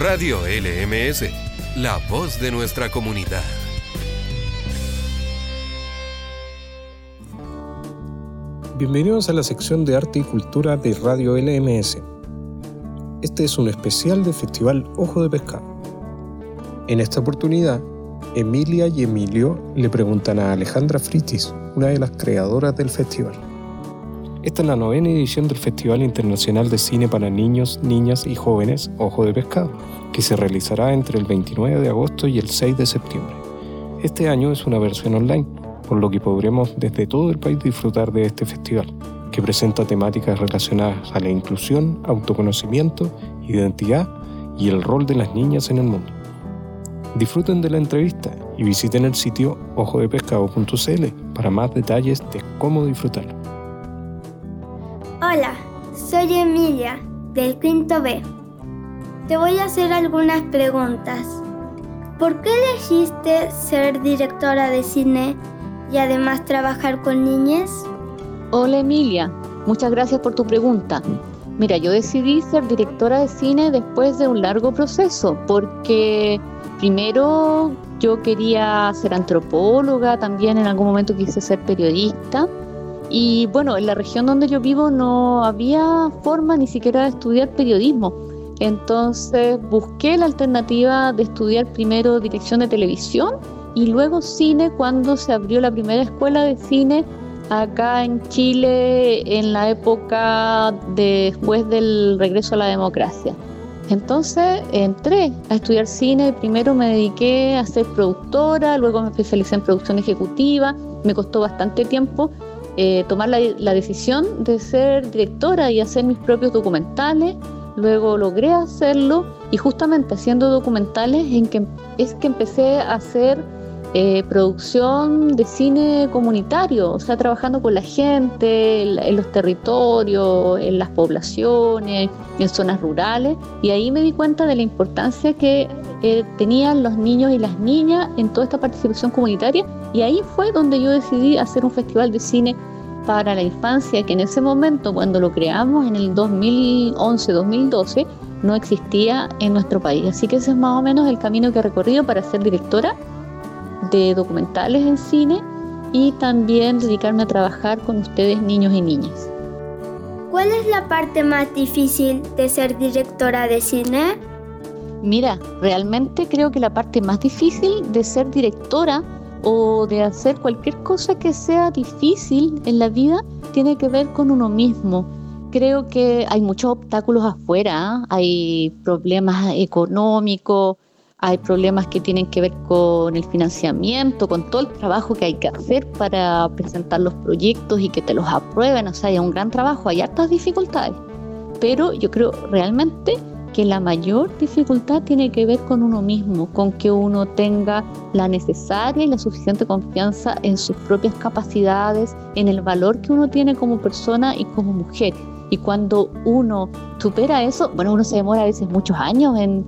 Radio LMS, la voz de nuestra comunidad. Bienvenidos a la sección de arte y cultura de Radio LMS. Este es un especial del Festival Ojo de Pescado. En esta oportunidad, Emilia y Emilio le preguntan a Alejandra Fritis, una de las creadoras del festival. Esta es la novena edición del Festival Internacional de Cine para Niños, Niñas y Jóvenes Ojo de Pescado, que se realizará entre el 29 de agosto y el 6 de septiembre. Este año es una versión online, por lo que podremos desde todo el país disfrutar de este festival, que presenta temáticas relacionadas a la inclusión, autoconocimiento, identidad y el rol de las niñas en el mundo. Disfruten de la entrevista y visiten el sitio ojodepescado.cl para más detalles de cómo disfrutarlo. Hola, soy Emilia, del quinto B. Te voy a hacer algunas preguntas. ¿Por qué elegiste ser directora de cine y además trabajar con niñas? Hola Emilia, muchas gracias por tu pregunta. Mira, yo decidí ser directora de cine después de un largo proceso, porque primero yo quería ser antropóloga, también en algún momento quise ser periodista y bueno, en la región donde yo vivo no había forma ni siquiera de estudiar periodismo. Entonces busqué la alternativa de estudiar primero dirección de televisión y luego cine cuando se abrió la primera escuela de cine acá en Chile en la época después del regreso a la democracia. Entonces entré a estudiar cine, primero me dediqué a ser productora, luego me especialicé en producción ejecutiva, me costó bastante tiempo eh, tomar la, decisión de ser directora y hacer mis propios documentales. Luego logré hacerlo y justamente haciendo documentales en que es que empecé a hacer eh, producción de cine comunitario, o sea, trabajando con la gente, en, los territorios, en las poblaciones, en zonas rurales. Y ahí me di cuenta de la importancia que eh, tenían los niños y las niñas en toda esta participación comunitaria. Y ahí fue donde yo decidí hacer un festival de cine para la infancia que en ese momento, cuando lo creamos en el 2011-2012, no existía en nuestro país. Así que ese es más o menos el camino que he recorrido para ser directora de documentales en cine y también dedicarme a trabajar con ustedes niños y niñas. ¿Cuál es la parte más difícil de ser directora de cine? Mira, realmente creo que la parte más difícil de ser directora o de hacer cualquier cosa que sea difícil en la vida tiene que ver con uno mismo. Creo que hay muchos obstáculos afuera, ¿ah? hay problemas económicos, hay problemas que tienen que ver con el financiamiento, con todo el trabajo que hay que hacer para presentar los proyectos y que te los aprueben, o sea, hay un gran trabajo, hay hartas dificultades, pero yo creo realmente que la mayor dificultad tiene que ver con uno mismo, con que uno tenga la necesaria y la suficiente confianza en sus propias capacidades, en el valor que uno tiene como persona y como mujer. Y cuando uno supera eso, bueno, uno se demora a veces muchos años en,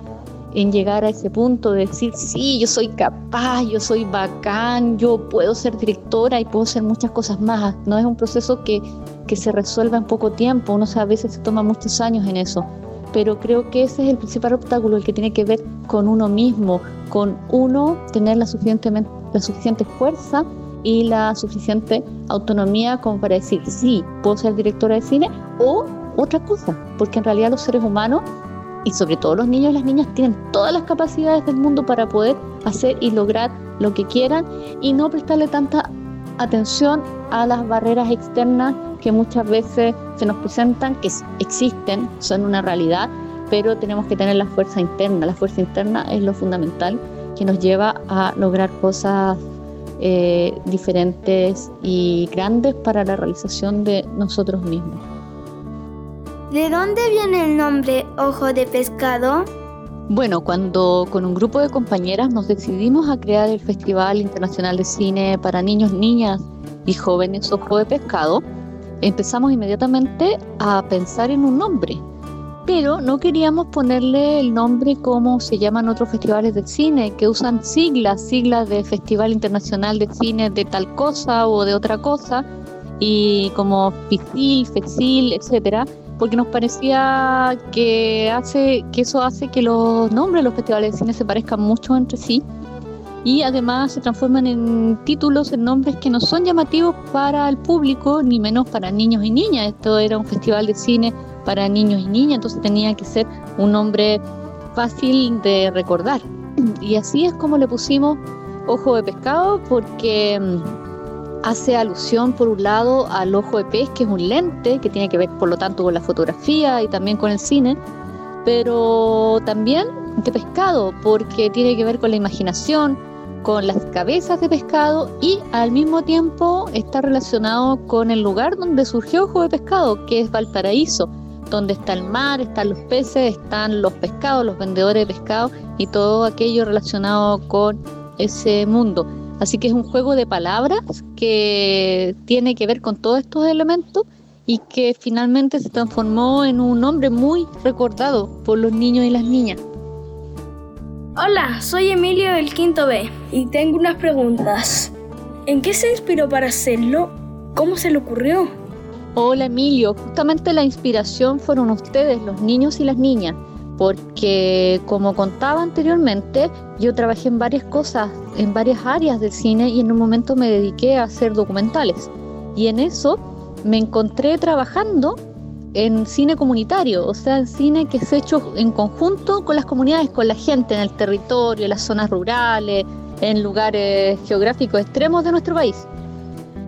en llegar a ese punto de decir, sí, yo soy capaz, yo soy bacán, yo puedo ser directora y puedo hacer muchas cosas más. No es un proceso que, que se resuelva en poco tiempo, uno a veces se toma muchos años en eso, pero creo que ese es el principal obstáculo, el que tiene que ver con uno mismo, con uno tener la, suficientemente, la suficiente fuerza y la suficiente autonomía como para decir, sí, puedo ser directora de cine o otra cosa, porque en realidad los seres humanos y sobre todo los niños y las niñas tienen todas las capacidades del mundo para poder hacer y lograr lo que quieran y no prestarle tanta atención a las barreras externas que muchas veces se nos presentan, que existen, son una realidad, pero tenemos que tener la fuerza interna. La fuerza interna es lo fundamental que nos lleva a lograr cosas eh, diferentes y grandes para la realización de nosotros mismos. ¿De dónde viene el nombre Ojo de Pescado? Bueno, cuando con un grupo de compañeras nos decidimos a crear el Festival Internacional de Cine para Niños, Niñas y Jóvenes Ojo de Pescado, empezamos inmediatamente a pensar en un nombre, pero no queríamos ponerle el nombre como se llaman otros festivales de cine, que usan siglas, siglas de Festival Internacional de Cine de tal cosa o de otra cosa, y como FICIL, FECIL, etcétera porque nos parecía que hace que eso hace que los nombres de los festivales de cine se parezcan mucho entre sí y además se transforman en títulos, en nombres que no son llamativos para el público, ni menos para niños y niñas. Esto era un festival de cine para niños y niñas, entonces tenía que ser un nombre fácil de recordar. Y así es como le pusimos Ojo de Pescado, porque mm, hace alusión por un lado al ojo de pez, que es un lente, que tiene que ver por lo tanto con la fotografía y también con el cine, pero también de pescado, porque tiene que ver con la imaginación, con las cabezas de pescado y al mismo tiempo está relacionado con el lugar donde surgió Ojo de Pescado, que es Valparaíso, donde está el mar, están los peces, están los pescados, los vendedores de pescado y todo aquello relacionado con ese mundo. Así que es un juego de palabras que tiene que ver con todos estos elementos y que finalmente se transformó en un nombre muy recordado por los niños y las niñas. Hola, soy Emilio del Quinto B y tengo unas preguntas. ¿En qué se inspiró para hacerlo? ¿Cómo se le ocurrió? Hola Emilio, justamente la inspiración fueron ustedes, los niños y las niñas, porque como contaba anteriormente, yo trabajé en varias cosas, en varias áreas del cine y en un momento me dediqué a hacer documentales. Y en eso me encontré trabajando en cine comunitario, o sea, en cine que es hecho en conjunto con las comunidades, con la gente en el territorio, en las zonas rurales, en lugares geográficos extremos de nuestro país.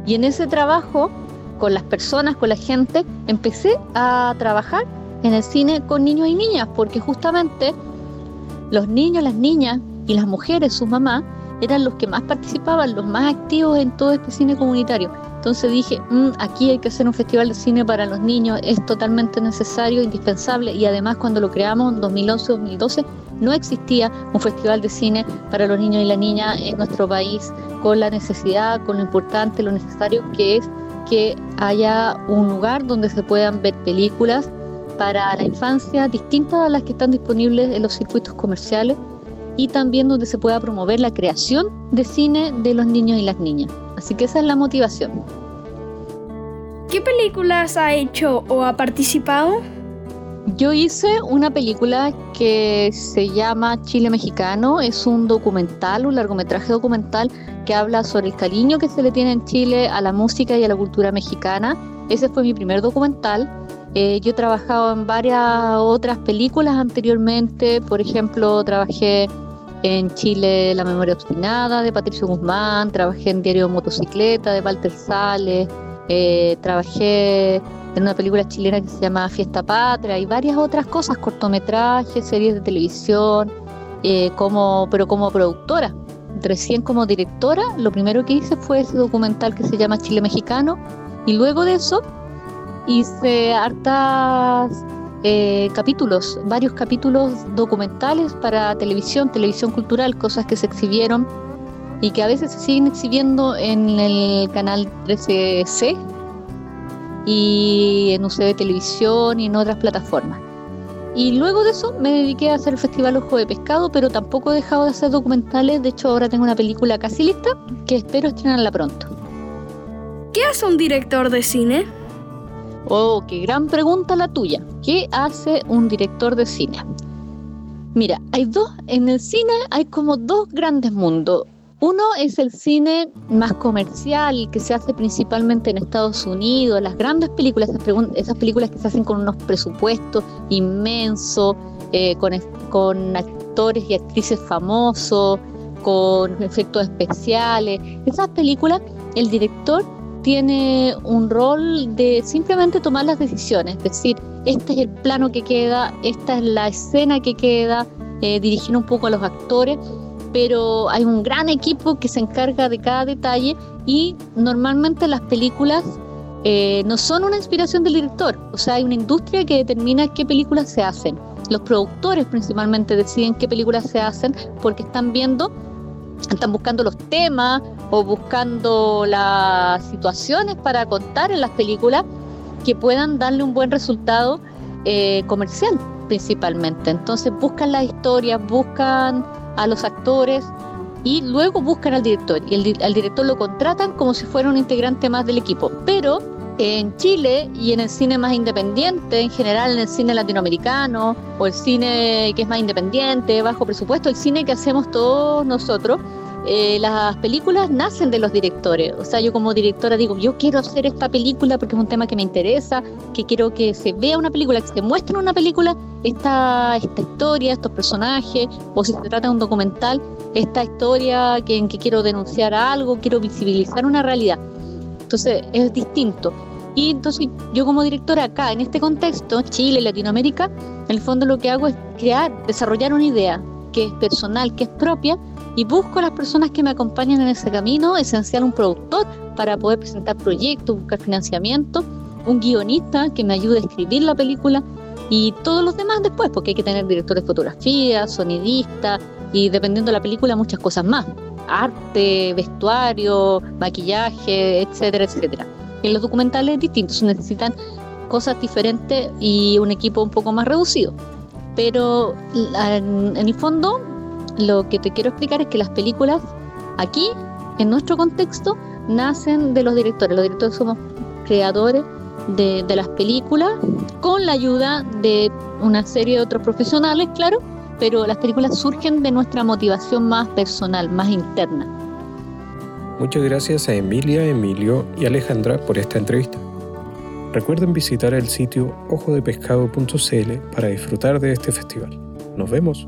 Y en ese trabajo, con las personas, con la gente, empecé a trabajar en el cine con niños y niñas, porque justamente los niños, las niñas y las mujeres, sus mamás, eran los que más participaban, los más activos en todo este cine comunitario. Entonces dije, mm, aquí hay que hacer un festival de cine para los niños, es totalmente necesario, indispensable y además cuando lo creamos en 2011-2012 no existía un festival de cine para los niños y las niñas en nuestro país con la necesidad, con lo importante, lo necesario que es que haya un lugar donde se puedan ver películas para la infancia distintas a las que están disponibles en los circuitos comerciales y también donde se pueda promover la creación de cine de los niños y las niñas. Así que esa es la motivación. ¿Qué películas ha hecho o ha participado? Yo hice una película que se llama Chile Mexicano, es un documental, un largometraje documental que habla sobre el cariño que se le tiene en Chile a la música y a la cultura mexicana. Ese fue mi primer documental. Eh, yo he trabajado en varias otras películas anteriormente, por ejemplo, trabajé en Chile La memoria obstinada de Patricio Guzmán, trabajé en Diario Motocicleta de Walter Sales, eh, trabajé en una película chilena que se llama Fiesta Patria y varias otras cosas, cortometrajes, series de televisión, eh, como, pero como productora. Recién como directora, lo primero que hice fue ese documental que se llama Chile Mexicano y luego de eso hice hartas eh, capítulos, varios capítulos documentales para televisión, televisión cultural, cosas que se exhibieron y que a veces se siguen exhibiendo en el canal 13C y en UCB Televisión y en otras plataformas. Y luego de eso me dediqué a hacer el Festival Ojo de Pescado, pero tampoco he dejado de hacer documentales. De hecho, ahora tengo una película casi lista que espero estrenarla pronto. ¿Qué hace un director de cine? Oh, qué gran pregunta la tuya. ¿Qué hace un director de cine? Mira, hay dos, en el cine hay como dos grandes mundos. Uno es el cine más comercial, que se hace principalmente en Estados Unidos, las grandes películas, esas, películas que se hacen con unos presupuestos inmensos, eh, con, con actores y actrices famosos, con efectos especiales. Esas películas, el director tiene un rol de simplemente tomar las decisiones, es decir, este es el plano que queda, esta es la escena que queda, eh, dirigir un poco a los actores, pero hay un gran equipo que se encarga de cada detalle y normalmente las películas eh, no son una inspiración del director, o sea, hay una industria que determina qué películas se hacen. Los productores principalmente deciden qué películas se hacen porque están viendo están buscando los temas o buscando las situaciones para contar en las películas que puedan darle un buen resultado eh, comercial principalmente. Entonces buscan las historias, buscan a los actores y luego buscan al director. Y el, al director lo contratan como si fuera un integrante más del equipo. Pero en Chile y en el cine más independiente, en general en el cine latinoamericano o el cine que es más independiente, bajo presupuesto, el cine que hacemos todos nosotros, eh, las películas nacen de los directores. O sea, yo como directora digo, yo quiero hacer esta película porque es un tema que me interesa, que quiero que se vea una película, que se muestre una película esta, esta historia, estos personajes, o si se trata de un documental, esta historia en que quiero denunciar algo, quiero visibilizar una realidad. Entonces es distinto. Y entonces yo como directora acá, en este contexto, Chile, Latinoamérica, en el fondo lo que hago es crear, desarrollar una idea que es personal, que es propia, y busco a las personas que me acompañan en ese camino, esencial un productor para poder presentar proyectos, buscar financiamiento, un guionista que me ayude a escribir la película y todos los demás después, porque hay que tener director de fotografía, sonidista y dependiendo de la película muchas cosas más, arte, vestuario, maquillaje, etcétera, etcétera. En los documentales distintos necesitan cosas diferentes y un equipo un poco más reducido. Pero en el fondo lo que te quiero explicar es que las películas aquí, en nuestro contexto, nacen de los directores. Los directores somos creadores de, las películas con la ayuda de una serie de otros profesionales, claro, pero las películas surgen de nuestra motivación más personal, más interna. Muchas gracias a Emilia, Emilio y Alejandra por esta entrevista. Recuerden visitar el sitio ojodepescado.cl para disfrutar de este festival. Nos vemos.